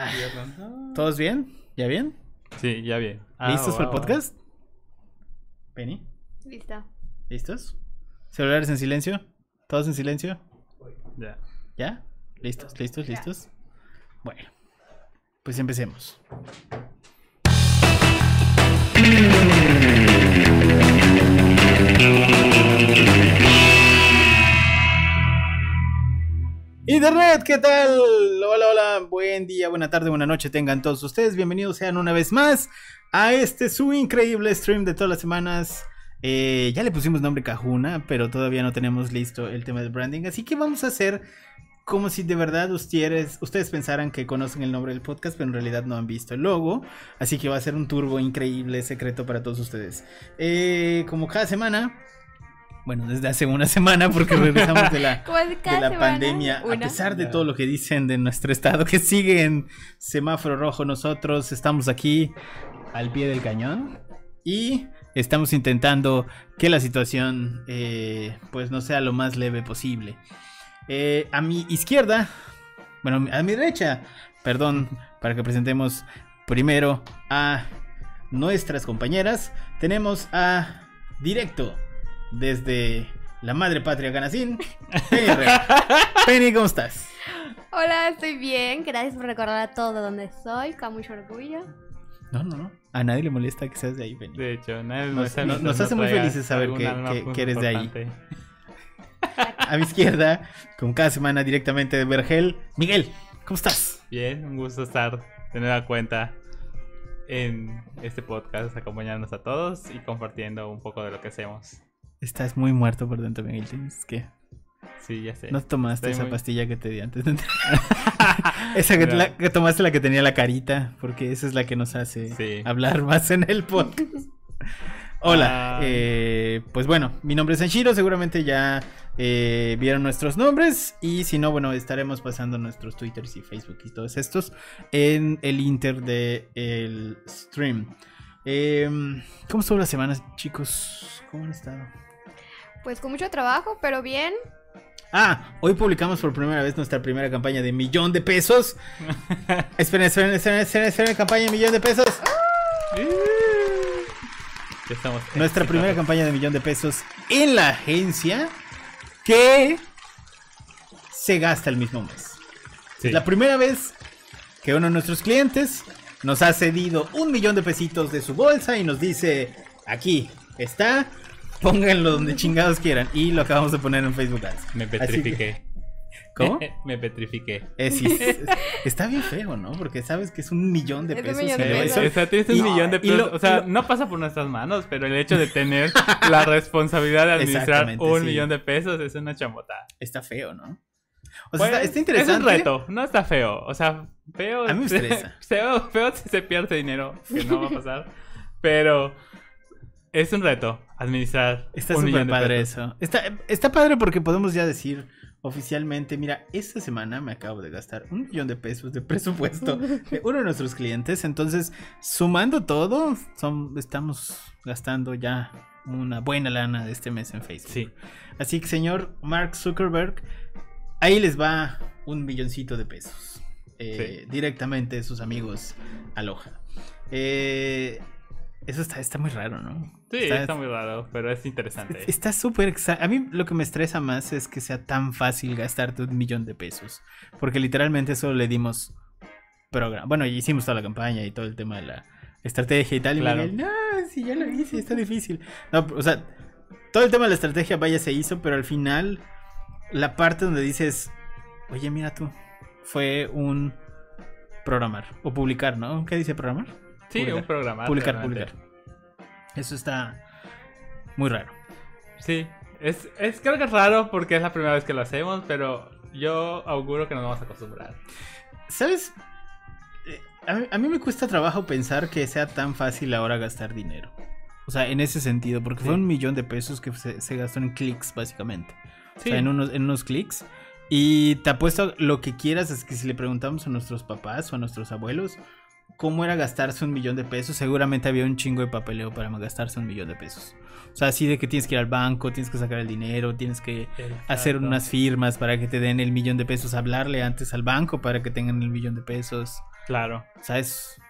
Ah, Ah. ¿Todos bien? ¿Ya bien? Sí, ya bien. Ah, ¿Listos para el wow. podcast? Penny, Listo. ¿listos? ¿Celulares en silencio? ¿Todos en silencio? Ya. ¿Ya? ¿Listos? ¿Listos? Ya. ¿Listos? Bueno, pues empecemos. Internet, ¿qué tal? Hola, hola, buen día, buena tarde, buena noche tengan todos ustedes. Bienvenidos sean una vez más a este su increíble stream de todas las semanas. Eh, ya le pusimos nombre Cajuna, pero todavía no tenemos listo el tema de branding, así que vamos a hacer como si de verdad ustedes, ustedes pensaran que conocen el nombre del podcast, pero en realidad no han visto el logo. Así que va a ser un turbo increíble, secreto para todos ustedes. Eh, como cada semana, bueno, desde hace una semana, porque regresamos de la, de la pandemia, a pesar de todo lo que dicen de nuestro estado, que sigue en semáforo rojo, nosotros estamos aquí al pie del cañón y estamos intentando que la situación eh, pues no sea lo más leve posible. Eh, a mi izquierda, bueno, a mi derecha, perdón, para que presentemos primero a nuestras compañeras, tenemos a directo desde la madre patria Ganasín, Penny ¿cómo estás? Hola, estoy bien. Gracias por recordar a todo donde soy, con mucho orgullo. No, no, no. A nadie le molesta que seas de ahí, Penny. De hecho, nadie Nos- me nos- nos hace muy felices saber que- que- que eres de ahí. A mi izquierda, con cada semana directamente de Vergel, Miguel, ¿cómo estás? Bien, un gusto estar, tener a cuenta en este podcast, acompañándonos a todos y compartiendo un poco de lo que hacemos. Estás muy muerto por dentro, Miguel. Tienes que. Sí, ya sé. No tomaste Estoy esa muy- pastilla que te di antes de entrar. esa que, No. la- que tomaste la que tenía la carita, porque esa es la que nos hace Sí. hablar más en el podcast. Hola, Ah. eh, pues bueno, mi nombre es Sanshiro, seguramente ya eh, vieron nuestros nombres y si no, bueno, estaremos pasando nuestros twitters y facebook y todos estos en el inter de el stream. Em, ¿Cómo estuvo la semana, chicos? ¿Cómo han estado? Pues con mucho trabajo, pero bien. Ah, hoy publicamos por primera vez nuestra primera campaña de millón de pesos. esperen, esperen, esperen, esperen, esperen, campaña de millón de pesos. Ya estamos Nuestra primera campaña de millón de pesos en la agencia que se gasta el mismo mes. Sí. Es la primera vez que uno de nuestros clientes nos ha cedido un millón de pesitos de su bolsa y nos dice, aquí está, pónganlo donde chingados quieran. Y lo acabamos de poner en Facebook Ads. Me que- petrifiqué. ¿Cómo? Me petrifiqué. Eh, es- es- está bien feo, ¿no? Porque sabes que es un millón de Es un pesos. millón de pesos. eso- o sea, tienes un y- millón de lo- pesos. o sea, lo- no pasa por nuestras manos, pero el hecho de tener la responsabilidad de administrar un sí. millón de pesos es una chambota. Está feo, ¿no? O sea, Pues, está, está interesante. Es un reto, no está feo. O sea, feo. A mí me estresa. Feo, feo si se pierde dinero, que no va a pasar. Pero es un reto administrar. Está súper padre eso. Está, está padre porque podemos ya decir oficialmente, mira, esta semana me acabo de gastar un millón de pesos de presupuesto de uno de nuestros clientes. Entonces, sumando todo, son, estamos gastando ya una buena lana de este mes en Facebook. Sí. Así que, señor Mark Zuckerberg, ahí les va un milloncito de pesos. eh, Directamente de sus amigos Aloha. Eh, eso está, está muy raro, ¿no? Sí, está, muy raro, pero es interesante. Está súper A mí lo que me estresa más es que sea tan fácil gastarte un millón de pesos. Porque literalmente solo le dimos programa. Bueno, y hicimos toda la campaña y todo el tema de la estrategia y tal. Y Claro. Miguel, no, si ya lo hice, está difícil. No, o sea, todo el tema de la estrategia, vaya, se hizo, pero al final, la parte donde dices, oye, mira tú, fue un programar o publicar, ¿no? ¿Qué dice programar? Sí, publicar. un programa. publicar, realmente. publicar. Eso está muy raro. Sí, es, es, creo que es raro porque es la primera vez que lo hacemos, pero yo auguro que nos vamos a acostumbrar. ¿Sabes? Eh, A mí, a mí me cuesta trabajo pensar que sea tan fácil ahora gastar dinero. O sea, en ese sentido, porque fue Sí. un millón de pesos que se, se gastó en clics, básicamente. Sí, O sea, en unos, en unos clics. Y te apuesto lo que quieras, es que si le preguntamos a nuestros papás o a nuestros abuelos, cómo era gastarse un millón de pesos, seguramente había un chingo de papeleo para gastarse un millón de pesos. O sea, así de que tienes que ir al banco, tienes que sacar el dinero, tienes que hacer unas firmas para que te den el millón de pesos, hablarle antes al banco para que tengan el millón de pesos. Claro. O sea, es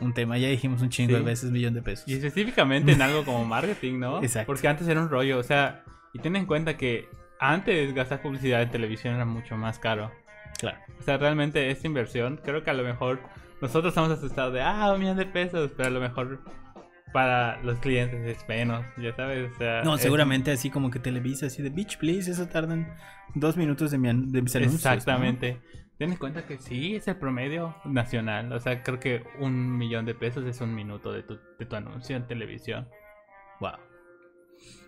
un tema, ya dijimos un chingo de veces millón de pesos. Y específicamente en algo como marketing, ¿no? Exacto. Porque antes era un rollo, o sea, y ten en cuenta que antes gastar publicidad en televisión era mucho más caro. Claro. O sea, realmente esta inversión, creo que a lo mejor nosotros estamos asustados de, ah, un millón de pesos, pero a lo mejor para los clientes es menos, ya sabes. O sea, No, es- seguramente así como que Televisa, así de Beach, please, eso tardan dos minutos de, mi de mis anuncios. ¿no? Exactamente. Ten en cuenta que sí, es el promedio nacional. O sea, creo que un millón de pesos es un minuto de tu, de tu anuncio en televisión. Wow.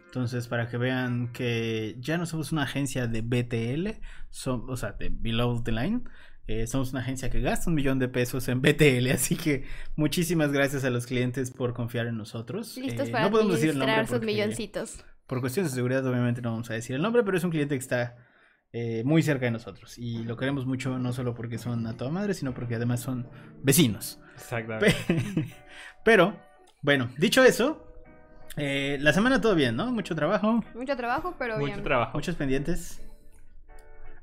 Entonces, para que vean que ya no somos una agencia de BTL, som- o sea, de Below the Line, eh, somos una agencia que gasta un millón de pesos en BTL, así que muchísimas gracias a los clientes por confiar en nosotros. Listos Eh, para no podemos decir el nombre sus milloncitos. por cuestiones de seguridad, obviamente no vamos a decir el nombre, pero es un cliente que está eh, muy cerca de nosotros y lo queremos mucho, no solo porque son a toda madre, sino porque además son vecinos. Exactamente. Pe- Pero, bueno, dicho eso, eh, la semana todo bien, ¿no? Mucho trabajo, Mucho trabajo, pero Mucho bien. trabajo. muchos pendientes.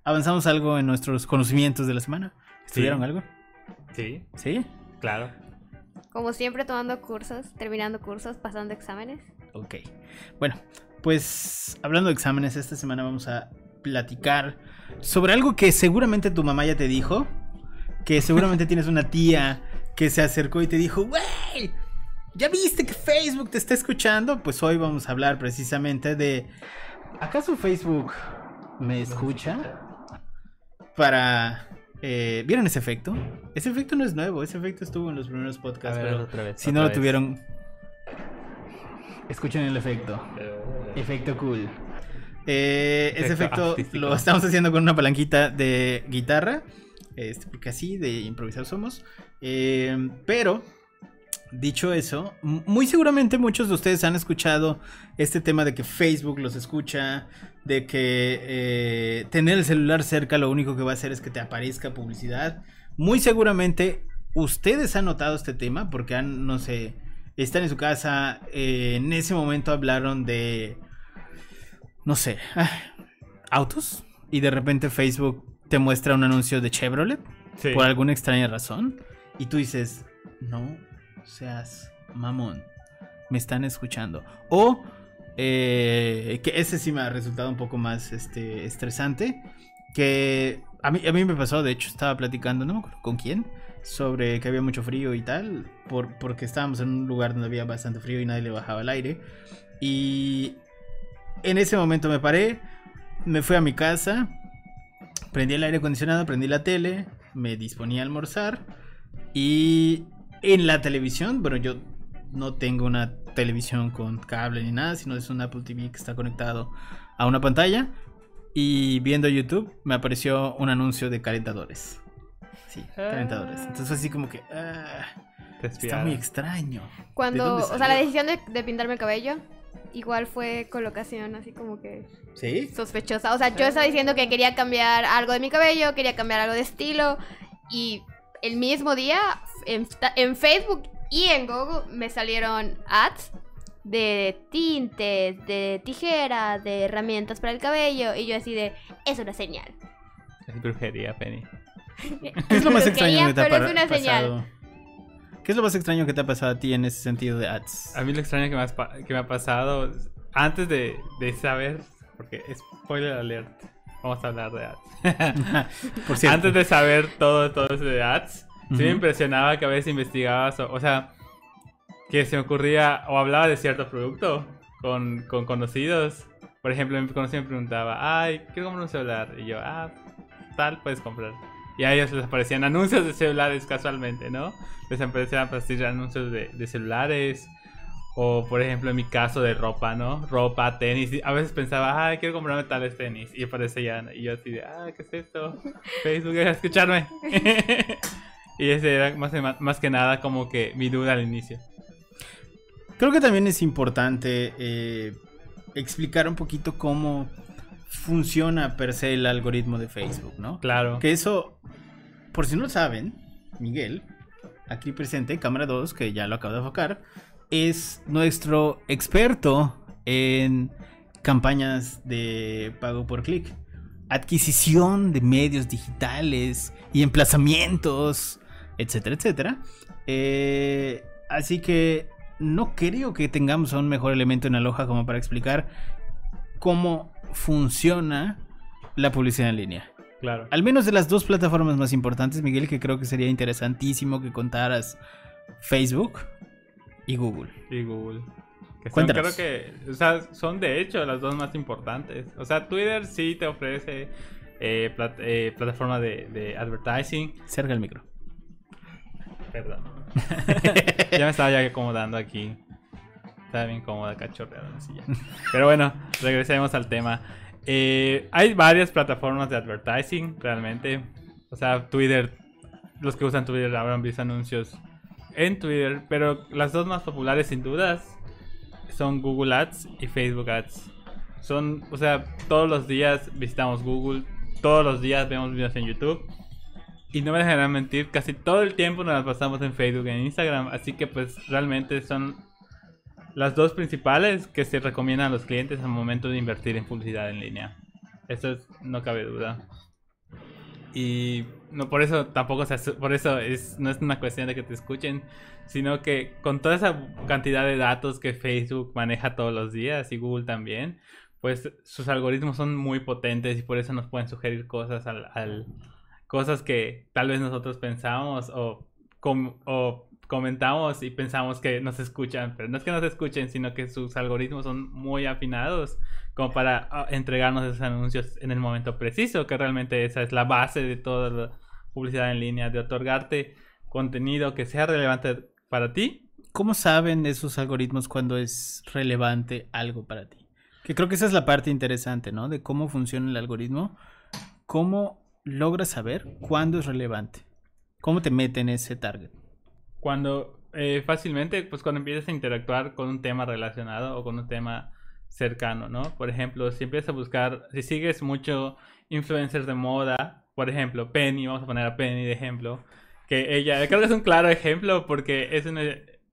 ¿Avanzamos algo en nuestros conocimientos de la semana? ¿Estudiaron Sí. algo? Sí, ¿Sí? claro. Como siempre, tomando cursos, terminando cursos, pasando exámenes. Ok. Bueno, pues hablando de exámenes, esta semana vamos a platicar sobre algo que seguramente tu mamá ya te dijo. Que seguramente tienes una tía que se acercó y te dijo, ¡Wey! ¿Ya viste que Facebook te está escuchando? Pues hoy vamos a hablar precisamente de... ¿Acaso Facebook me escucha? Para... eh, ¿Vieron ese efecto? Ese efecto no es nuevo, ese efecto estuvo en los primeros podcasts, ver, pero otra vez, si otra no lo tuvieron... Escuchen el efecto. Efecto cool. Eh, ese Efecto efecto artístico. lo estamos haciendo con una palanquita de guitarra. Este, porque así de improvisar somos. Eh, pero, dicho eso, muy seguramente muchos de ustedes han escuchado este tema de que Facebook los escucha. De que eh, tener el celular cerca lo único que va a hacer es que te aparezca publicidad. Muy seguramente ustedes han notado este tema porque han, no sé, están en su casa. eh, en ese momento hablaron de no sé, ah, autos y de repente Facebook te muestra un anuncio de Chevrolet Sí. por alguna extraña razón y tú dices, no seas mamón, me están escuchando. O eh, que ese sí me ha resultado un poco más este, estresante, que a mí, a mí me pasó, de hecho estaba platicando, no me acuerdo con quién, sobre que había mucho frío y tal, por, porque estábamos en un lugar donde había bastante frío y nadie le bajaba el aire. Y en ese momento me paré, me fui a mi casa, prendí el aire acondicionado, prendí la tele, me disponía a almorzar y en la televisión, bueno, yo no tengo una televisión con cable ni nada, sino es un Apple TV que está conectado a una pantalla y viendo YouTube me apareció un anuncio de calentadores. Sí, calentadores. Entonces fue así como que ah, está muy extraño. Cuando, o sea, la decisión de, de pintarme el cabello, igual fue colocación así como que ¿Sí? sospechosa. O sea, yo estaba diciendo que quería cambiar algo de mi cabello, quería cambiar algo de estilo. Y el mismo día en, en Facebook y en Google me salieron ads de tintes, de tijeras, de herramientas para el cabello. Y yo así de, es una señal. Es brujería, Penny. ¿Qué es lo más Brujería, extraño que te ha pero es una señal. pasado? ¿Qué es lo más extraño que te ha pasado a ti en ese sentido de ads? A mí lo extraño que me, has que me ha pasado antes de, de saber, porque spoiler alert, vamos a hablar de ads. Por cierto. Antes de saber todo, todo eso de ads, sí me impresionaba que a veces investigaba, o sea, que se me ocurría o hablaba de cierto producto con, con conocidos. Por ejemplo, mi conocido me preguntaba, ay, quiero comprar un celular. Y yo, ah, tal, puedes comprar. Y a ellos les aparecían anuncios de celulares casualmente, ¿no? Les aparecían anuncios de, de celulares. O, por ejemplo, en mi caso de ropa, ¿no? Ropa, tenis. A veces pensaba, ay, quiero comprarme tales tenis. Y aparecían. Y yo así de, ah, ¿qué es esto? Facebook, escucharme. y ese era más, más que nada como que mi duda al inicio. Creo que también es importante eh, explicar un poquito cómo funciona per se el algoritmo de Facebook, ¿no? Claro. Que eso, por si no lo saben, Miguel, aquí presente, cámara 2, que ya lo acabo de enfocar, es nuestro experto en campañas de pago por clic, adquisición de medios digitales y emplazamientos, etcétera, etcétera. Eh, así que no creo que tengamos un mejor elemento en Aloha como para explicar cómo funciona la publicidad en línea. Claro. Al menos de las dos plataformas más importantes, Miguel, que creo que sería interesantísimo que contaras Facebook y Google. Y Google. Que son, Cuéntanos. creo que, o sea, son de hecho las dos más importantes. O sea, Twitter sí te ofrece eh, plat- eh, plataforma de, de advertising. Cerca del micro. Perdón. ya me estaba ya acomodando aquí. Estaba bien cómoda, cachorreada en la silla. Pero bueno, regresemos al tema. Eh, hay varias plataformas de advertising, realmente. O sea, Twitter, los que usan Twitter habrán visto anuncios en Twitter, pero las dos más populares sin dudas son Google Ads y Facebook Ads. Son, o sea, todos los días visitamos Google, todos los días vemos videos en YouTube. Y no me dejarán mentir, casi todo el tiempo nos las pasamos en Facebook y en Instagram. Así que pues realmente son las dos principales que se recomiendan a los clientes al momento de invertir en publicidad en línea. Eso es- no cabe duda. Y no por eso tampoco se por eso es no es una cuestión de que te escuchen, sino que con toda esa cantidad de datos que Facebook maneja todos los días y Google también, pues sus algoritmos son muy potentes y por eso nos pueden sugerir cosas al- cosas que tal vez nosotros pensamos o, com- o comentamos y pensamos que nos escuchan, pero no es que nos escuchen, sino que sus algoritmos son muy afinados como para ah, entregarnos esos anuncios en el momento preciso, que realmente esa es la base de toda la publicidad en línea, de otorgarte contenido que sea relevante para ti. ¿Cómo saben esos algoritmos cuando es relevante algo para ti? Que creo que esa es la parte interesante, ¿no? De cómo funciona el algoritmo. ¿Cómo logras saber cuándo es relevante? ¿Cómo te mete en ese target? Cuando eh, fácilmente, pues cuando empiezas a interactuar con un tema relacionado o con un tema cercano, ¿no? Por ejemplo, si empiezas a buscar, si sigues mucho influencers de moda, por ejemplo, Penny, vamos a poner a Penny de ejemplo, que ella, creo que es un claro ejemplo porque es una,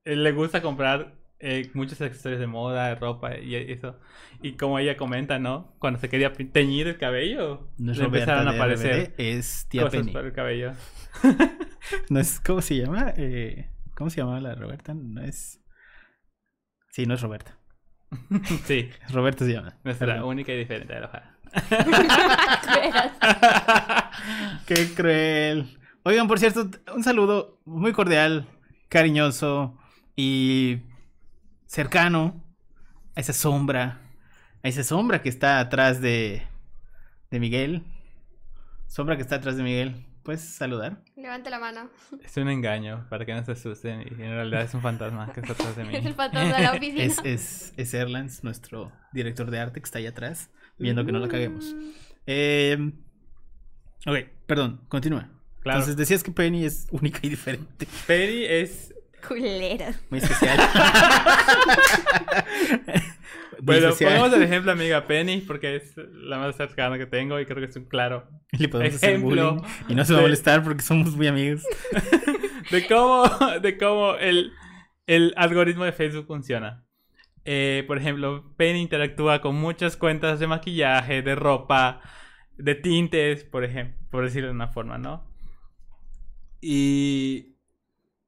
le gusta comprar eh, muchos accesorios de moda, de ropa y eso. Y como ella comenta, ¿no? Cuando se quería teñir el cabello, No es le empezaron a Roberta aparecer es tía cosas Penny. para el cabello. No es, ¿cómo se llama? Eh, ¿Cómo se llama la Roberta? No es... Sí, no es Roberta. sí, Roberta se llama. nuestra Perdón. única y diferente de. Qué cruel. Oigan, por cierto, un saludo muy cordial, cariñoso y cercano a esa sombra, a esa sombra que está atrás de, de Miguel. Sombra que está atrás de Miguel. ¿Puedes saludar? Levante la mano. Es un engaño para que no se asusten y en realidad es un fantasma que está atrás de Es el mí. fantasma de la oficina. Es, es, es Erlans, nuestro director de arte que está ahí atrás, viendo que no la caguemos. Eh, ok, perdón, continúa. Claro. Entonces decías que Penny es única y diferente. Penny es Culera. Muy especial. Bueno, especial. ponemos el ejemplo amiga Penny porque es la más cercana que tengo y creo que es un claro Le podemos hacer ejemplo bullying y no se va a molestar porque somos muy amigos. de cómo, de cómo el, el algoritmo de Facebook funciona. Eh, por ejemplo, Penny interactúa con muchas cuentas de maquillaje, de ropa, de tintes, por ejemplo, por decirlo de una forma, ¿no? Y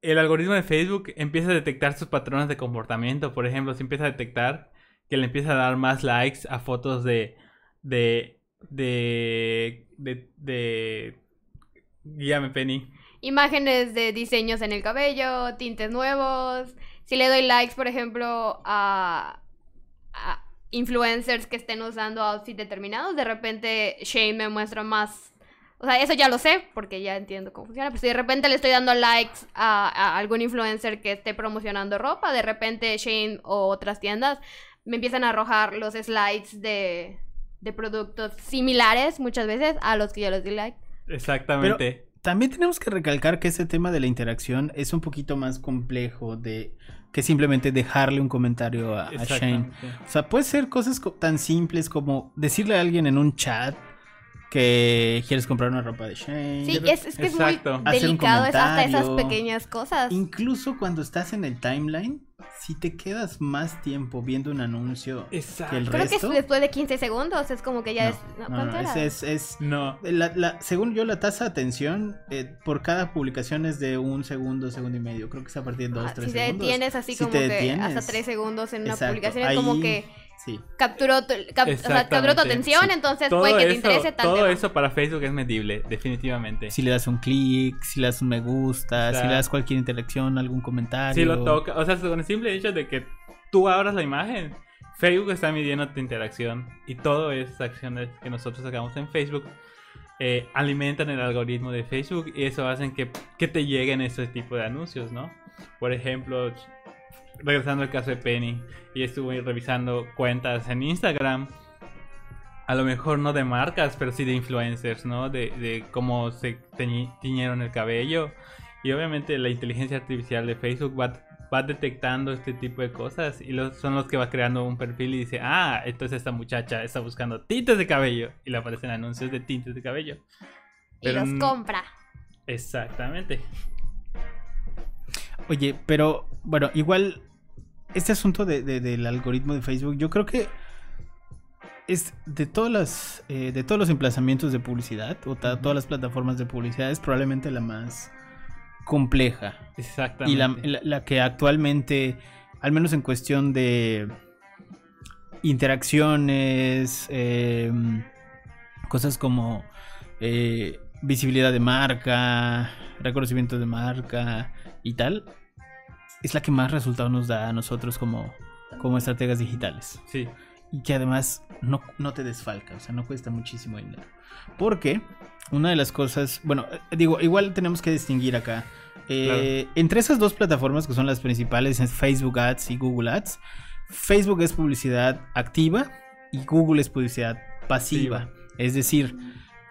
el algoritmo de Facebook empieza a detectar sus patrones de comportamiento. Por ejemplo, se empieza a detectar que le empieza a dar más likes a fotos de. de. de. de. de guíame, Penny. Imágenes de diseños en el cabello, tintes nuevos. Si le doy likes, por ejemplo, a, a influencers que estén usando outfits determinados, de repente Shane me muestra más. O sea, eso ya lo sé, porque ya entiendo cómo funciona. Pero si de repente le estoy dando likes a, a algún influencer que esté promocionando ropa, de repente Shane o otras tiendas me empiezan a arrojar los slides de, de productos similares muchas veces a los que yo les di like. Exactamente. También tenemos que recalcar que ese tema de la interacción es un poquito más complejo de que simplemente dejarle un comentario a, a Shane. Exactamente. O sea, puede ser cosas co- tan simples como decirle a alguien en un chat que quieres comprar una ropa de Shane. Sí, es, es que es muy Exacto. Hacer un delicado es hasta esas pequeñas cosas. Incluso cuando estás en el timeline, si te quedas más tiempo viendo un anuncio Exacto. que el Creo que es después de 15 segundos, es como que ya no, es... no, no, ¿cuánto no, era? es, es- es- No. la- la- según yo, la tasa de atención eh, por cada publicación es de un segundo, segundo y medio. Creo que es a partir de dos, Ah, tres si te segundos. detienes así Si como te que detienes, hasta 3 segundos en una exacto, publicación, es como que Sí. capturó tu, cap- o sea, capturó tu atención, Sí. entonces Todo, puede que te eso, interese tanto. todo eso para Facebook es medible, definitivamente. Si le das un clic, si le das un me gusta, si le das cualquier interacción, algún comentario. Si lo toca, o sea, con el simple hecho de que tú abras la imagen, Facebook está midiendo tu interacción y todas esas acciones que nosotros hagamos en Facebook eh, alimentan el algoritmo de Facebook y eso hacen que, que te lleguen ese tipo de anuncios, ¿no? Por ejemplo, regresando al caso de Penny, y estuve revisando cuentas en Instagram. A lo mejor no de marcas, pero sí de influencers, ¿no? De, de cómo se tiñeron el cabello. Y obviamente la inteligencia artificial de Facebook va, va detectando este tipo de cosas y los, son los que va creando un perfil y dice, ah, entonces esta muchacha está buscando tintes de cabello y le aparecen anuncios de tintes de cabello. y pero los n- compra. Exactamente. Oye, pero bueno, igual este asunto de- de- del algoritmo de Facebook, yo creo que es de todas las eh, de todos los emplazamientos de publicidad o todas las plataformas de publicidad es probablemente la más compleja Exactamente. y la, la- la que actualmente, al menos en cuestión de interacciones, eh, cosas como eh, visibilidad de marca, reconocimiento de marca y tal, es la que más resultados nos da a nosotros como, como estrategas digitales. Sí. Y que además no, no te desfalca, o sea, no cuesta muchísimo dinero. Porque una de las cosas, bueno, eh, digo, igual tenemos que distinguir acá. eh, Entre esas dos plataformas que son las principales, es Facebook Ads y Google Ads, Facebook es publicidad activa y Google es publicidad pasiva. Es decir,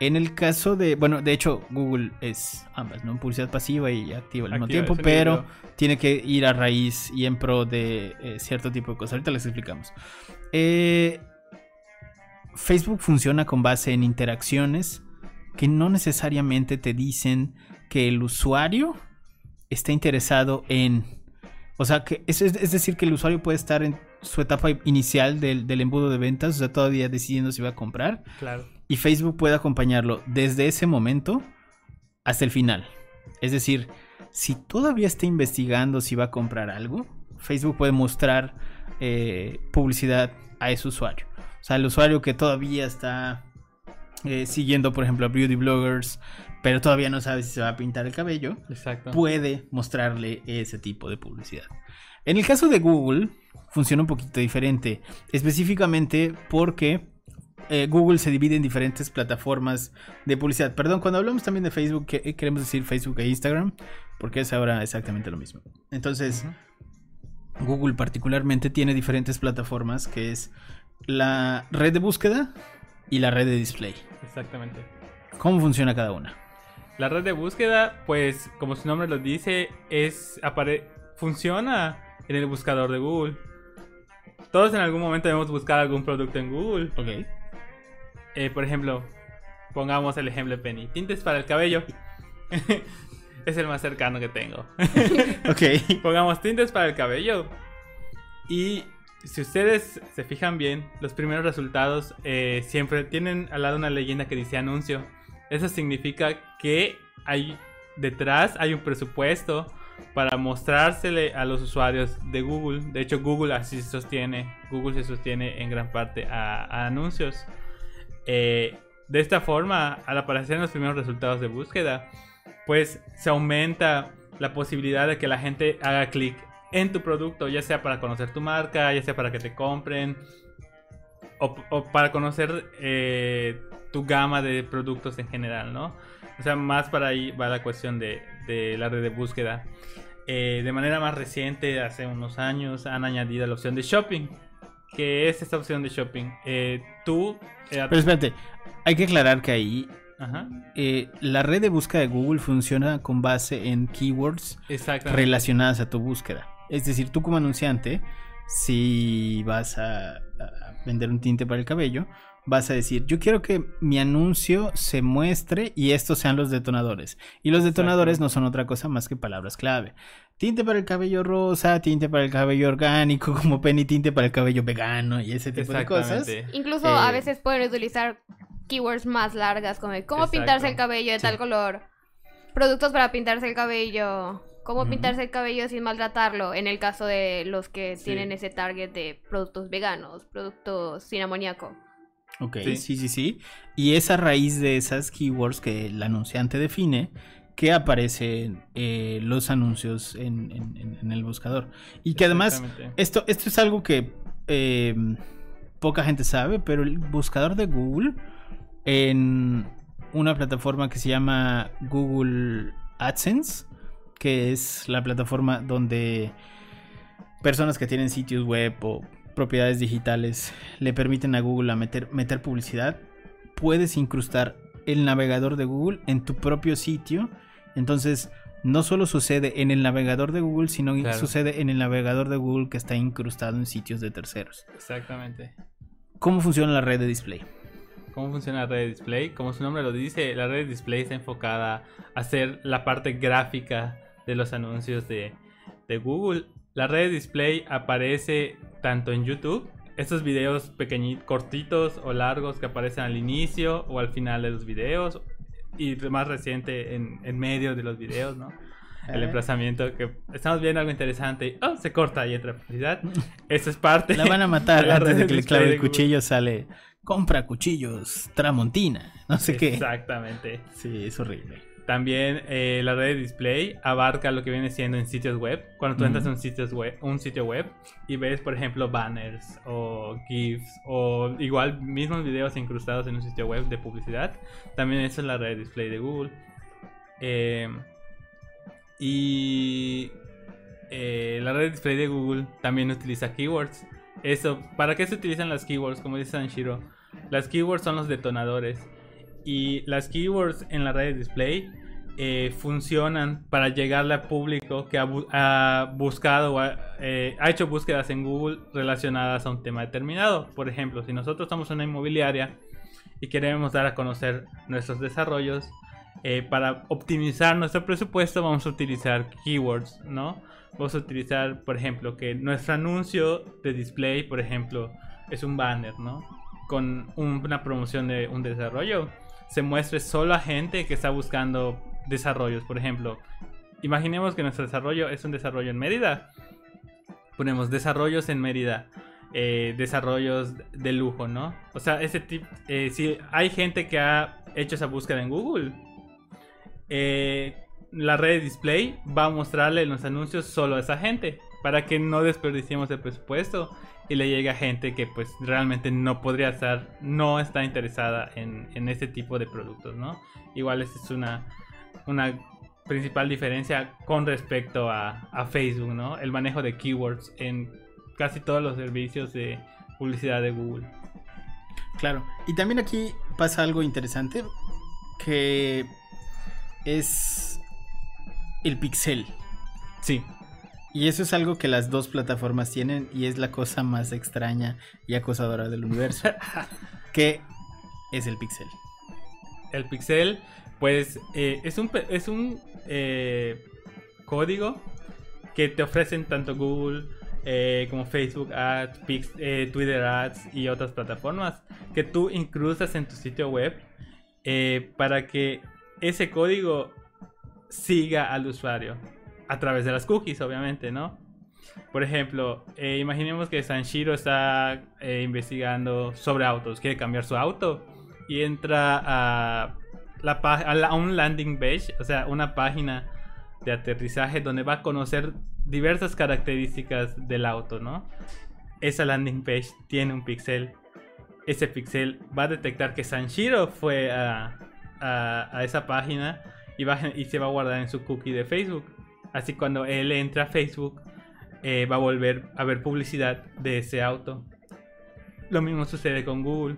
en el caso de, bueno, de hecho Google es ambas, ¿no? Publicidad pasiva y activa al mismo tiempo, pero tiene que ir a raíz y en pro de eh, cierto tipo de cosas. Ahorita les explicamos. Eh, Facebook funciona con base en interacciones que no necesariamente te dicen que el usuario está interesado en... O sea, que es, es- es decir, que el usuario puede estar en su etapa inicial del, del embudo de ventas, o sea, todavía decidiendo si va a comprar, Claro. Y Facebook puede acompañarlo desde ese momento hasta el final. Es decir, si todavía está investigando si va a comprar algo, Facebook puede mostrar eh, publicidad a ese usuario. O sea, el usuario que todavía está eh, siguiendo, por ejemplo, a beauty bloggers, pero todavía no sabe si se va a pintar el cabello, Exacto. puede mostrarle ese tipo de publicidad. En el caso de Google, funciona un poquito diferente, específicamente porque eh, Google se divide en diferentes plataformas de publicidad. Perdón, cuando hablamos también de Facebook, que- queremos decir Facebook e Instagram, porque es ahora exactamente lo mismo. Entonces. Google particularmente tiene diferentes plataformas, que es la red de búsqueda y la red de display. Exactamente. ¿Cómo funciona cada una? La red de búsqueda, pues, como su nombre lo dice, es apare funciona en el buscador de Google. Todos en algún momento debemos buscar algún producto en Google. Ok. Eh, por ejemplo, pongamos el ejemplo de Penny. Tintes para el cabello. es el más cercano que tengo. Ok. Pongamos tintes para el cabello. Y si ustedes se fijan bien, los primeros resultados eh, siempre tienen al lado una leyenda que dice anuncio. Eso significa que hay detrás hay un presupuesto para mostrársele a los usuarios de Google. De hecho, Google así se sostiene. Google se sostiene en gran parte a, a anuncios. Eh, de esta forma, al aparecer en los primeros resultados de búsqueda, pues se aumenta la posibilidad de que la gente haga clic en tu producto, ya sea para conocer tu marca, ya sea para que te compren, o, para conocer eh, tu gama de productos en general, ¿no? O sea, más para ahí va la cuestión de, de la red de búsqueda. Eh, de manera más reciente, hace unos años, han añadido la opción de shopping. ¿Qué es esta opción de shopping? Eh, tú... eh, Pero espérate, hay que aclarar que ahí Ajá, eh, la red de búsqueda de Google funciona con base en keywords relacionadas a tu búsqueda. Es decir, tú como anunciante, si vas a, a vender un tinte para el cabello, vas a decir, yo quiero que mi anuncio se muestre y estos sean los detonadores. Y los detonadores no son otra cosa más que palabras clave. Tinte para el cabello rosa, tinte para el cabello orgánico, como penny tinte para el cabello vegano y ese tipo de cosas. Incluso Eh, a veces pueden utilizar keywords más largas como el cómo pintarse el cabello de Sí. tal color, productos para pintarse el cabello, cómo pintarse el cabello sin maltratarlo, en el caso de los que Sí. tienen ese target de productos veganos, productos sin amoníaco. Ok, Sí. sí, sí, sí. Y es a raíz de esas keywords que el anunciante define que aparecen eh, los anuncios en, en- en- en el buscador. Y que además, esto, esto es algo que eh, poca gente sabe, pero el buscador de Google en una plataforma que se llama Google AdSense, que es la plataforma donde personas que tienen sitios web o propiedades digitales le permiten a Google a meter, meter publicidad, puedes incrustar el navegador de Google en tu propio sitio. Entonces, no solo sucede en el navegador de Google, sino que sucede en el navegador de Google que está incrustado en sitios de terceros. Exactamente. ¿Cómo funciona la red de display? ¿Cómo funciona la red de display? Como su nombre lo dice, la red de display está enfocada a hacer la parte gráfica de los anuncios de, de Google. La red de display aparece tanto en YouTube, estos videos pequeñitos, cortitos o largos que aparecen al inicio o al final de los videos, y más reciente en, en medio de los videos, ¿no? El Eh, emplazamiento que estamos viendo algo interesante y oh, se corta y entra publicidad. Eso es parte. La van a matar de antes de que le clave el cuchillo. Sale, compra cuchillos Tramontina. No sé qué. Exactamente. Sí, es horrible. También eh, la red de display abarca lo que viene siendo en sitios web. Cuando tú entras a un, sitios web, un sitio web y ves, por ejemplo, banners o GIFs o igual mismos videos incrustados en un sitio web de publicidad, también eso es la red de display de Google. Eh, y eh, la red de display de Google también utiliza keywords. Eso, ¿para qué se utilizan las keywords? Como dice Sanshiro, las keywords son los detonadores. Y las keywords en la red de display eh, funcionan para llegarle al público que ha, bu- ha buscado eh, ha hecho búsquedas en Google relacionadas a un tema determinado. Por ejemplo, si nosotros en una inmobiliaria y queremos dar a conocer nuestros desarrollos, eh, para optimizar nuestro presupuesto vamos a utilizar keywords, ¿no? Vamos a utilizar, por ejemplo, que nuestro anuncio de display, por ejemplo, es un banner, ¿no? Con un- una promoción de un desarrollo. Se muestre solo a gente que está buscando desarrollos. Por ejemplo, imaginemos que nuestro desarrollo es un desarrollo en Mérida. Ponemos desarrollos en Mérida. eh, desarrollos de lujo, ¿no? O sea, ese tipo... eh, si hay gente que ha hecho esa búsqueda en Google, eh, la red de display va a mostrarle los anuncios solo a esa gente para que no desperdiciemos el presupuesto y le llegue a gente que pues realmente no podría estar, no está interesada en, en este tipo de productos, ¿no? Igual esa es una, una principal diferencia con respecto a, a Facebook, ¿no? El manejo de keywords en casi todos los servicios de publicidad de Google. Claro. Y también aquí pasa algo interesante que es el pixel. Sí, Y eso es algo que las dos plataformas tienen y es la cosa más extraña y acosadora del universo. que es el pixel. El pixel, pues eh, es un, es un eh, código que te ofrecen tanto Google eh, como Facebook Ads, Twitter Ads y otras plataformas que tú incrustas en tu sitio web para que ese código siga al usuario a través de las cookies, obviamente, ¿no? Por ejemplo, imaginemos que Sanshiro está investigando sobre autos, quiere cambiar su auto y entra a, la, a, un landing page, o sea, una página de aterrizaje donde va a conocer diversas características del auto, ¿no? Esa landing page tiene un pixel. Ese pixel va a detectar que Sanshiro fue a, a- esa página y, va, y se va a guardar en su cookie de Facebook. Así cuando él entra a Facebook, eh, va a volver a ver publicidad de ese auto. Lo mismo sucede con Google.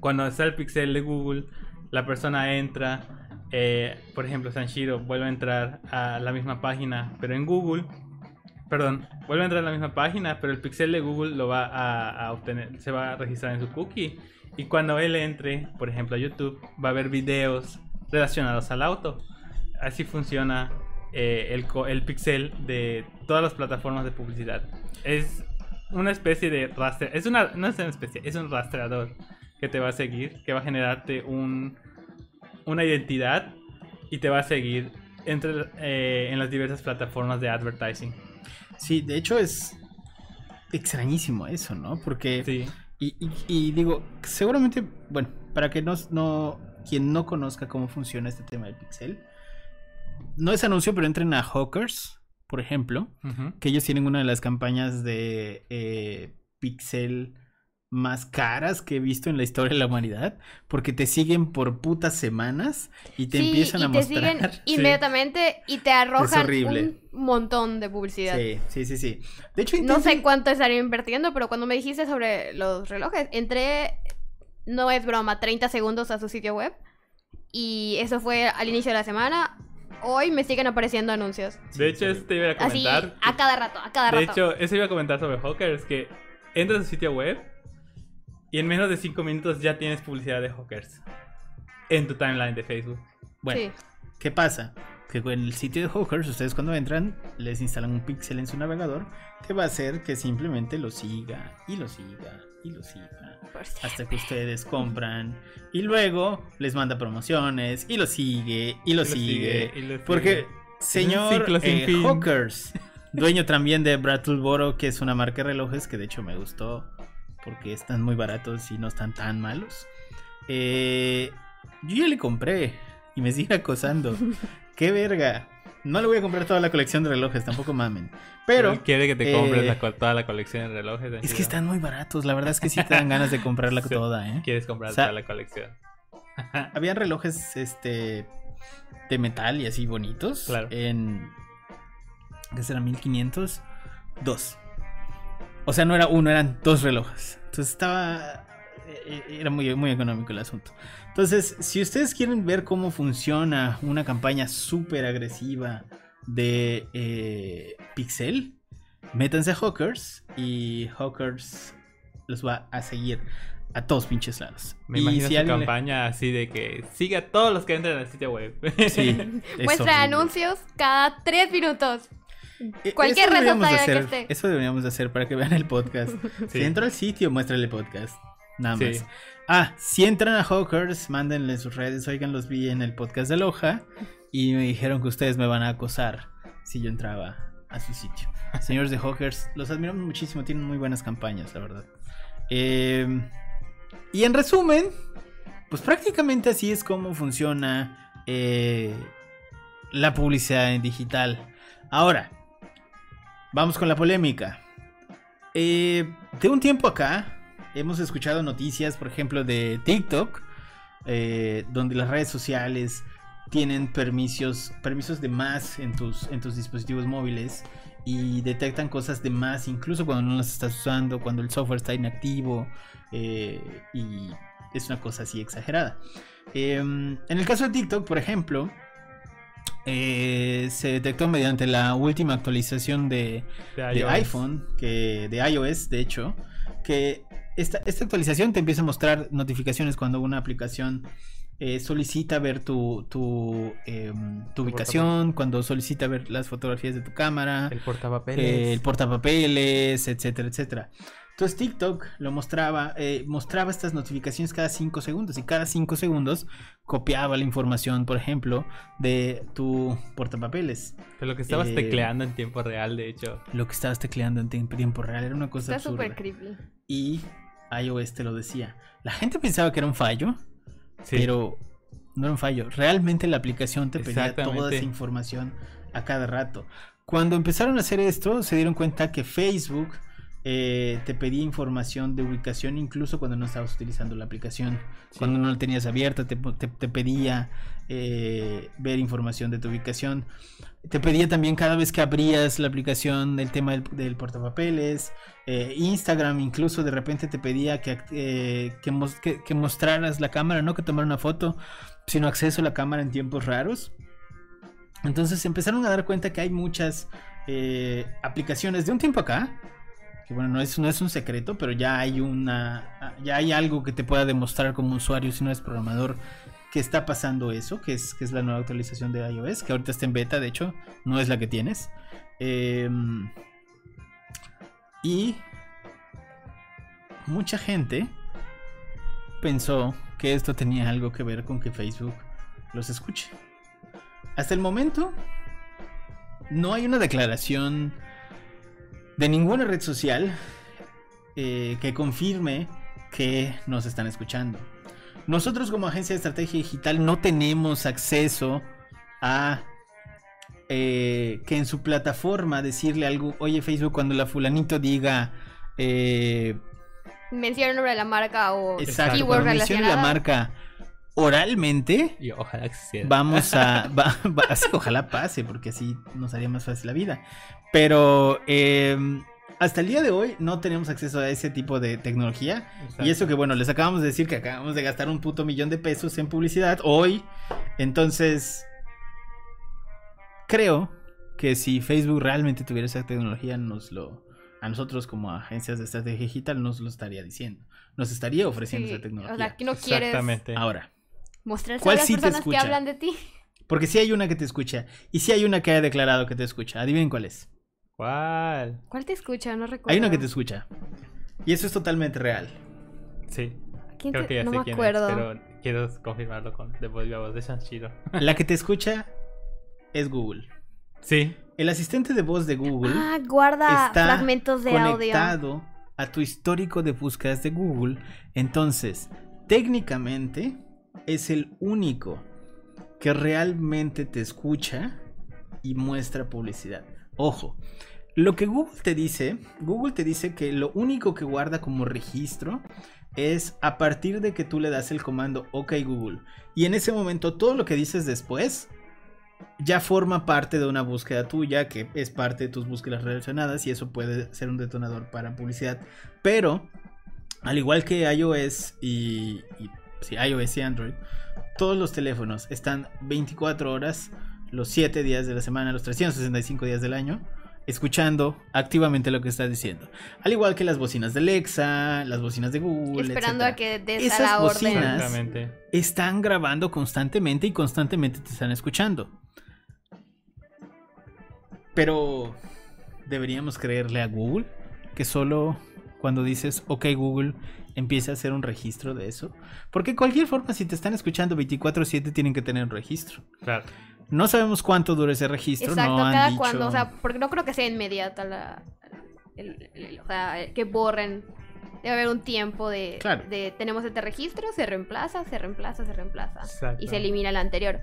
Cuando está el pixel de Google, la persona entra, eh, por ejemplo, Sanshiro vuelve a entrar a la misma página, pero en Google, perdón, vuelve a entrar a la misma página, pero el pixel de Google lo va a, obtener, se va a registrar en su cookie. Y cuando él entre, por ejemplo, a YouTube, va a ver videos relacionados al auto. Así funciona eh, el, pixel de todas las plataformas de publicidad. Es una especie de rastre... Es una, no es una especie, es un rastreador que te va a seguir, que va a generarte un, una identidad y te va a seguir entre, eh, en las diversas plataformas de advertising. Sí, de hecho es extrañísimo eso, ¿no? Porque... Sí. Y, y- y digo, seguramente, bueno, para que no, no, quien no conozca cómo funciona este tema del pixel, no es anuncio, pero entren a Hawkers, por ejemplo, que ellos tienen una de las campañas de eh, pixel más caras que he visto en la historia de la humanidad, porque te siguen por putas semanas y te Sí, empiezan y a te siguen mostrar. Sí. inmediatamente y te arrojan horrible. un montón de publicidad. Sí, sí, sí, sí. De hecho, No sé cuánto estaría invirtiendo, pero cuando me dijiste sobre los relojes, entré, no es broma, 30 segundos a su sitio web. Y eso fue al inicio de la semana. Hoy me siguen apareciendo anuncios. De hecho, eso te iba a Así, comentar. a cada rato, a cada De rato. hecho, eso iba a comentar sobre Hawkers, que entras a su sitio web y en menos de 5 minutos ya tienes publicidad de Hawkers en tu timeline de Facebook. Bueno, Sí. ¿qué pasa? Que en el sitio de Hawkers, ustedes cuando entran, les instalan un pixel en su navegador que va a hacer que simplemente lo siga y lo siga y lo siga hasta que ustedes compran y luego les manda promociones y lo sigue y lo, Y lo sigue. sigue, y lo Porque, señor eh. Hawkers, dueño también de Brattleboro, que es una marca de relojes que de hecho me gustó porque están muy baratos y no están tan malos. Eh, yo ya le compré y me sigue acosando. ¡Qué verga! No le voy a comprar toda la colección de relojes, tampoco mamen. Pero Él quiere que te compres eh, la toda la colección de relojes. es que están muy baratos. La verdad es que sí te dan ganas de comprarla Sí. toda, ¿eh? Quieres comprar O sea- toda la colección. Habían relojes este de metal y así bonitos. Claro. En. ¿Qué será? 1500. Dos. O sea, no era uno, eran dos relojes. Entonces estaba. eh, Era muy, muy económico el asunto. Entonces, si ustedes quieren ver cómo funciona una campaña súper agresiva de eh, Pixel, métanse a Hawkers y Hawkers los va a seguir a todos pinches lados. Me y imagino si su le- campaña así de que siga a todos los que entren al sitio web. Sí, es Muestra horrible. anuncios cada 3 minutos. E- Cualquier red social que esté. Eso deberíamos de hacer para que vean el podcast. Sí. Si entro al sitio, muéstrale el podcast. Nada Sí. más. Ah, si entran a Hawkers, mándenle en sus redes, oigan, los vi en el podcast de Loja y me dijeron que ustedes me van a acosar si yo entraba a su sitio. Señores de Hawkers, los admiramos muchísimo, tienen muy buenas campañas, la verdad. Eh, y en resumen, pues prácticamente así es como funciona eh, la publicidad en digital. Ahora, vamos con la polémica. Eh, de un tiempo acá, hemos escuchado noticias, por ejemplo, de TikTok, eh, donde las redes sociales tienen permisos, permisos de más en tus, en tus dispositivos móviles y detectan cosas de más, incluso cuando no las estás usando, cuando el software está inactivo eh, y es una cosa así exagerada. Eh, en el caso de TikTok, por ejemplo, eh, se detectó mediante la última actualización de, De de iOS. iPhone, que de iOS, de hecho, que esta, esta actualización te empieza a mostrar notificaciones cuando una aplicación eh, solicita ver tu, tu, em, tu ubicación, cuando solicita ver las fotografías de tu cámara, El portapapeles. el portapapeles, etcétera, etcétera. Entonces TikTok lo mostraba, eh, mostraba estas notificaciones cada 5 segundos y cada 5 segundos copiaba la información, por ejemplo, de tu portapapeles. De lo que estabas eh, tecleando en tiempo real, de hecho. Lo que estabas tecleando en tiempo, tiempo real era una cosa Está absurda. súper creepy. Y iOS te lo decía. La gente pensaba que era un fallo, Sí. pero no era un fallo. Realmente la aplicación te pedía toda esa información a cada rato. Cuando empezaron a hacer esto, se dieron cuenta que Facebook eh, te pedía información de ubicación incluso cuando no estabas utilizando la aplicación. Sí. Cuando no la tenías abierta, te, te- te pedía eh, ver información de tu ubicación. Te pedía también cada vez que abrías la aplicación el tema del, del portapapeles. Eh, Instagram incluso de repente te pedía que, que, mos- que- que mostraras la cámara, no que tomara una foto, sino acceso a la cámara en tiempos raros. Entonces empezaron a dar cuenta que hay muchas aplicaciones de un tiempo acá. Que bueno, no es, no es un secreto, pero ya hay una. Ya hay algo que te pueda demostrar como usuario si no eres programador que está pasando eso, que es, es la nueva actualización de iOS, que ahorita está en beta, de hecho, no es la que tienes. Em, y mucha gente pensó que esto tenía algo que ver con que Facebook los escuche. Hasta el momento, no hay una declaración de ninguna red social eh, que confirme que nos están escuchando. Nosotros como agencia de estrategia digital no tenemos acceso a eh, que en su plataforma decirle algo, oye Facebook, cuando la fulanito diga... Eh, nombre de la marca o exacto, keyword mencione la relacionado. marca oralmente, Y ojalá existiera. vamos a... va- va- así, ojalá pase, porque así nos haría más fácil la vida. Pero eh, hasta el día de hoy no tenemos acceso a ese tipo de tecnología. Y eso que bueno, les acabamos de decir que acabamos de gastar un puto millón de pesos en publicidad hoy. Entonces, creo que si Facebook realmente tuviera esa tecnología, nos lo... A nosotros como agencias de estrategia digital nos lo estaría diciendo. Nos estaría ofreciendo Sí, esa tecnología. O sea, que no quieres Exactamente. Ahora, mostrarse ¿Cuál a las sí te personas que escucha? hablan de ti. porque si hay una que te escucha y si hay una que ha declarado que te escucha, adivinen cuál es. ¿Cuál? ¿Cuál te escucha? No recuerdo. Hay una que te escucha. Y eso es totalmente real. Sí. ¿Quién Creo te- que ya No sé me quién acuerdo. es, pero quiero confirmarlo con de voz de Shanshiro. La que te escucha es Google. Sí. El asistente de voz de Google Ah, guarda está fragmentos de audio. conectado a tu histórico de búsquedas de Google. Entonces, técnicamente es el único que realmente te escucha y muestra publicidad. Ojo, lo que Google te dice, Google te dice que lo único que guarda como registro es a partir de que tú le das el comando OK Google. Y en ese momento todo lo que dices después ya forma parte de una búsqueda tuya, que es parte de tus búsquedas relacionadas y eso puede ser un detonador para publicidad. Pero, al igual que iOS y, sí, iOS y Android, todos los teléfonos están 24 horas, los 7 días de la semana, los 365 días del año, escuchando activamente lo que estás diciendo. Al igual que las bocinas de Alexa, las bocinas de Google. Esperando etcétera. a que des a Esas la orden. bocinas-. Están grabando constantemente y constantemente te están escuchando. Pero deberíamos creerle a Google que solo cuando dices OK Google empieza a hacer un registro de eso. Porque de cualquier forma, si te están escuchando 24/7 tienen que tener un registro. Claro. No sabemos cuánto dura ese registro. Exacto, no han cada dicho- cuando, o sea, porque no creo que sea inmediata la, el- el- o sea, que borren. Debe haber un tiempo de, Claro. de tenemos este registro, se reemplaza, se reemplaza, se reemplaza Exacto. y se elimina el anterior.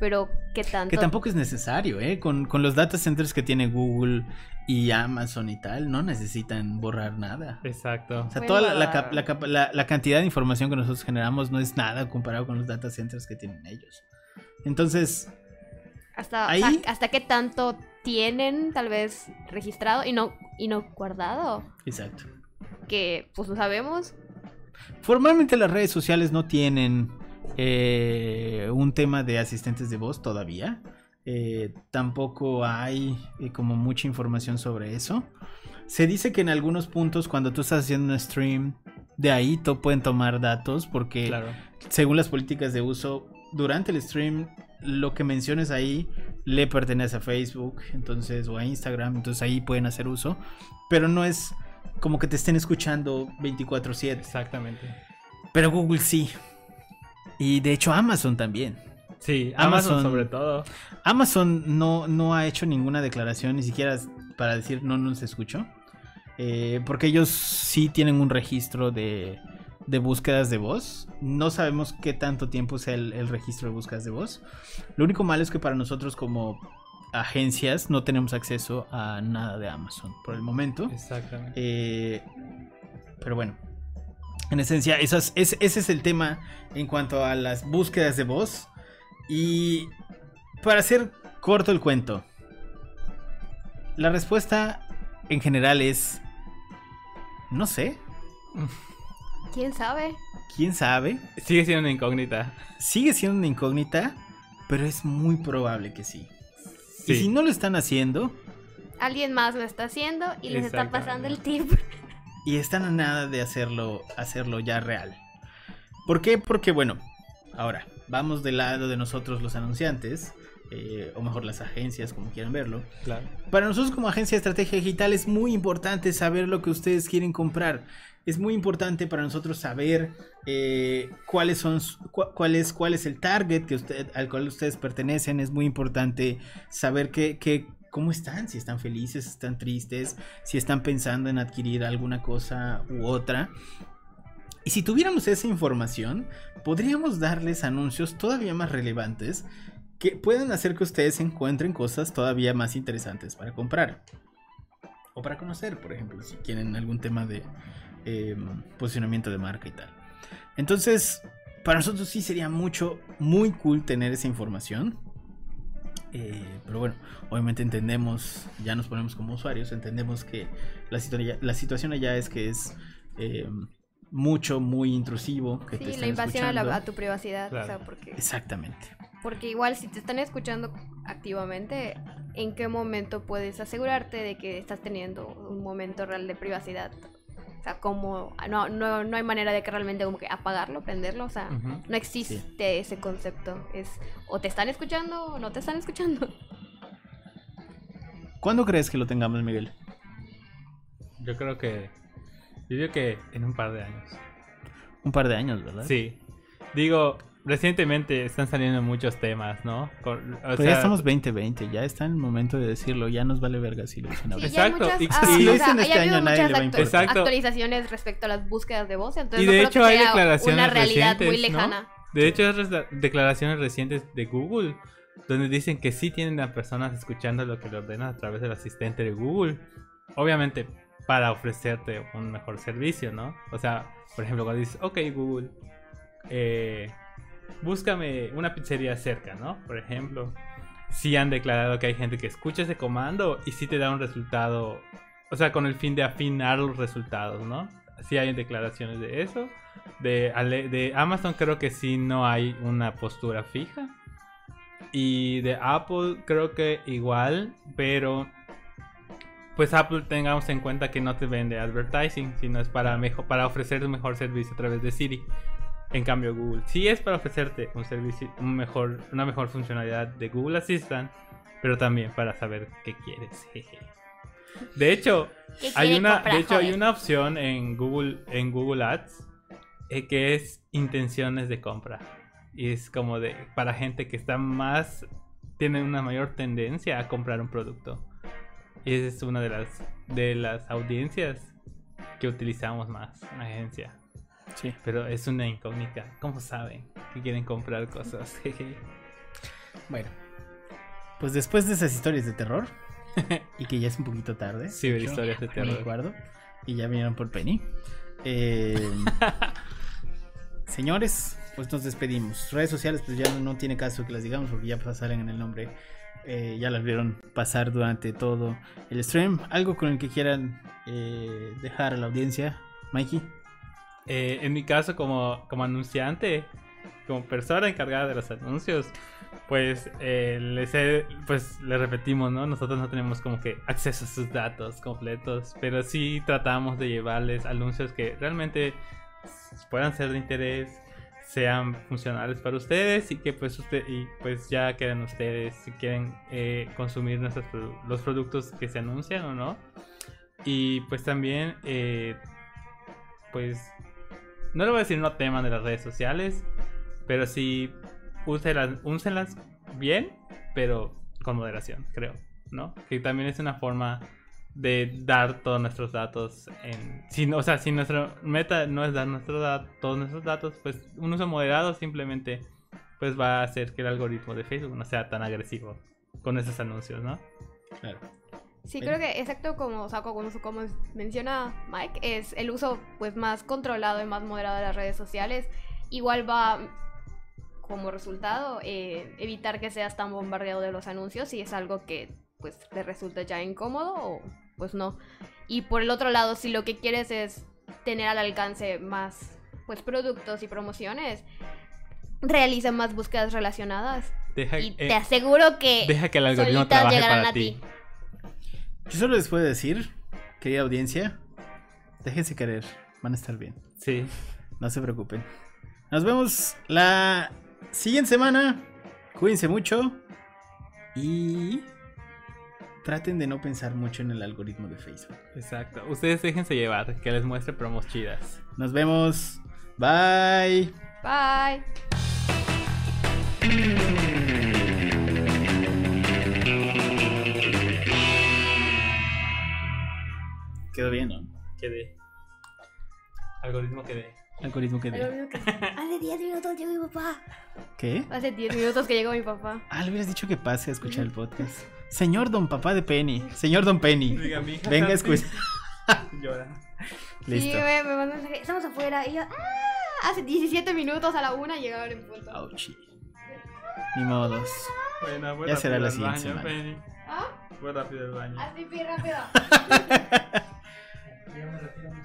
Pero qué tanto Que tampoco es necesario, ¿eh? Con, con los data centers que tiene Google y Amazon y tal, no necesitan borrar nada. Exacto. O sea, toda la, la la cap- la- la cantidad de información que nosotros generamos no es nada comparado con los data centers que tienen ellos. Entonces, hasta, ahí- hasta qué tanto tienen tal vez registrado y no y no guardado, exacto. que pues no sabemos. Formalmente las redes sociales no tienen eh, un tema de asistentes de voz todavía. Eh, tampoco hay eh, como mucha información sobre eso. Se dice que en algunos puntos cuando tú estás haciendo un stream, de ahí to- pueden tomar datos porque Claro. según las políticas de uso, durante el stream, lo que menciones ahí le pertenece a Facebook, entonces, o a Instagram, entonces ahí pueden hacer uso, pero no es como que te estén escuchando 24/7, Exactamente. pero Google sí. Y de hecho Amazon también. Sí, Amazon- Amazon, sobre todo. Amazon no, no ha hecho ninguna declaración, ni siquiera para decir no nos escucho. eh, porque ellos sí tienen un registro de, de búsquedas de voz. No sabemos qué tanto tiempo sea el, el registro de búsquedas de voz. Lo único malo es que para nosotros como agencias no tenemos acceso a nada de Amazon por el momento. Exactamente. Eh, pero bueno, en esencia, eso es- es- ese es el tema en cuanto a las búsquedas de voz. Y para hacer corto el cuento, la respuesta en general es, no sé, ¿Quién sabe? quién sabe. Sigue siendo una incógnita. Sigue siendo una incógnita, pero es muy probable que sí. Sí. Y si no lo están haciendo, alguien más lo está haciendo y les está pasando el tip. Y están a nada de hacerlo, hacerlo ya real. ¿Por qué? Porque bueno, ahora, vamos del lado de nosotros los anunciantes. Eh, o mejor las agencias, como quieran verlo. Claro. Para nosotros como agencia de estrategia digital es muy importante saber lo que ustedes quieren comprar. Es muy importante para nosotros saber eh, cuáles son, cuál, es, cuál es el target que usted, al cual ustedes pertenecen. Es muy importante saber qué, cómo están, si están felices, si están tristes, si están pensando en adquirir alguna cosa u otra. Y si tuviéramos esa información, podríamos darles anuncios todavía más relevantes que pueden hacer que ustedes encuentren cosas todavía más interesantes para comprar. O para conocer, por ejemplo, si quieren algún tema de em, posicionamiento de marca y tal. Entonces, para nosotros sí sería mucho, muy cool tener esa información. Eh, pero bueno, obviamente entendemos, ya nos ponemos como usuarios, entendemos que la, la situación allá es que es em, mucho, muy intrusivo. Que sí, la invasión a, tu privacidad. porque... Exactamente. Porque igual si te están escuchando activamente, ¿en qué momento puedes asegurarte de que estás teniendo un momento real de privacidad? O sea, como no, no, no hay manera de que realmente como que apagarlo, prenderlo, o sea, no existe ese concepto. Es o te están escuchando o no te están escuchando. ¿Cuándo crees que lo tengamos, Miguel? Yo creo que yo digo que en un par de años. Un par de años, ¿verdad? Sí. Digo, recientemente están saliendo muchos temas, ¿no? Pero ya estamos 2020, ya está en el momento de decirlo, ya nos vale verga si lo dicen ahora. Exacto. y si lo dicen este año nadie le va a importar. actualizaciones respecto a las búsquedas de voz, entonces y de hecho hay declaraciones una realidad muy lejana. De hecho hay declaraciones recientes de Google donde dicen que sí tienen a personas escuchando lo que le ordenan a través del asistente de Google. Obviamente para ofrecerte un mejor servicio, ¿no? O sea, por ejemplo, cuando dices, ok Google, eh, búscame una pizzería cerca, ¿no? Por ejemplo, sí han declarado que hay gente que escucha ese comando y sí te da un resultado, o sea, con el fin de afinar los resultados, ¿no? Sí hay declaraciones de eso. De, Amazon creo que sí no hay una postura fija. Y de Apple creo que igual, pero pues Apple tengamos en cuenta que no te vende advertising, sino es para, mejor, para ofrecer un mejor servicio a través de Siri. En cambio, Google sí es para ofrecerte un servicio, un mejor, una mejor funcionalidad de Google Assistant, pero también para saber qué quieres. De hecho, hay una, de hecho hay una opción en Google, en Google Ads eh, que es intenciones de compra. Y es como de para gente que está más tiene una mayor tendencia a comprar un producto. Y esa es una de las de las audiencias que utilizamos más en la agencia. Sí. Pero es una incógnita. ¿Cómo saben que quieren comprar cosas? bueno, pues después de esas historias de terror, y que ya es un poquito tarde. Sí, historias de terror. y ya vinieron por Penny. Eh, señores, pues nos despedimos. Redes sociales, pues ya no, tiene caso que las digamos porque ya salen en el nombre. Eh, ya las vieron pasar durante todo el stream. ¿Algo con el que quieran eh, dejar a la audiencia, Mikey? Eh, en mi caso, como, como anunciante, como persona encargada de los anuncios, pues eh, les, pues les repetimos, ¿no? Nosotros no tenemos como que acceso a sus datos completos, pero sí tratamos de llevarles anuncios que realmente puedan ser de interés, sean funcionales para ustedes y que pues usted y pues ya queden ustedes si quieren eh, consumir nuestros los productos que se anuncian o no. Y pues también pues no le voy a decir no teman de las redes sociales, pero sí úsenlas, úsenlas bien, pero con moderación, creo, ¿no? Que también es una forma de dar todos nuestros datos en... Si, o sea, si nuestra meta no es dar nuestro todos nuestros datos, pues un uso moderado simplemente pues va a hacer que el algoritmo de Facebook no sea tan agresivo con esos anuncios, ¿no? Claro. Sí, creo que exacto como, como, menciona Mike, es el uso pues más controlado y más moderado de las redes sociales. Igual va como resultado eh, evitar que seas tan bombardeado de los anuncios si es algo que pues te resulta ya incómodo o pues no. Y por el otro lado, si lo que quieres es tener al alcance más pues productos y promociones, realiza más búsquedas relacionadas. y te eh, aseguro que deja que el algoritmo trabaje para ti. Yo solo les puedo decir, querida audiencia, déjense querer, van a estar bien. Sí. No se preocupen. Nos vemos la siguiente semana. Cuídense mucho. Y traten de no pensar mucho en el algoritmo de Facebook. Exacto. Ustedes déjense llevar, que les muestre promos chidas. Nos vemos. Bye. Bye. Quedó bien, ¿no? Quedé. Algoritmo quedé. Algoritmo quedó. Hace 10 minutos llegó mi papá. ¿Qué? Hace 10 minutos que llegó mi papá. Ah, le hubieras dicho que pase a escuchar el podcast. Señor Don Papá de Penny. Señor Don Penny. Diga, mi hija Venga a escuchar. Llora. Listo. Sí, me, me mandó un mensaje. Estamos afuera. Y yo, ¡ah! Hace 17 minutos a la una llegaron en punto. Ouchie. Ni modos. Bueno, voy Ya rápido será la siguiente baño, semana. Penny. ¿Ah? Voy rápido al baño. Así, pi, rápido.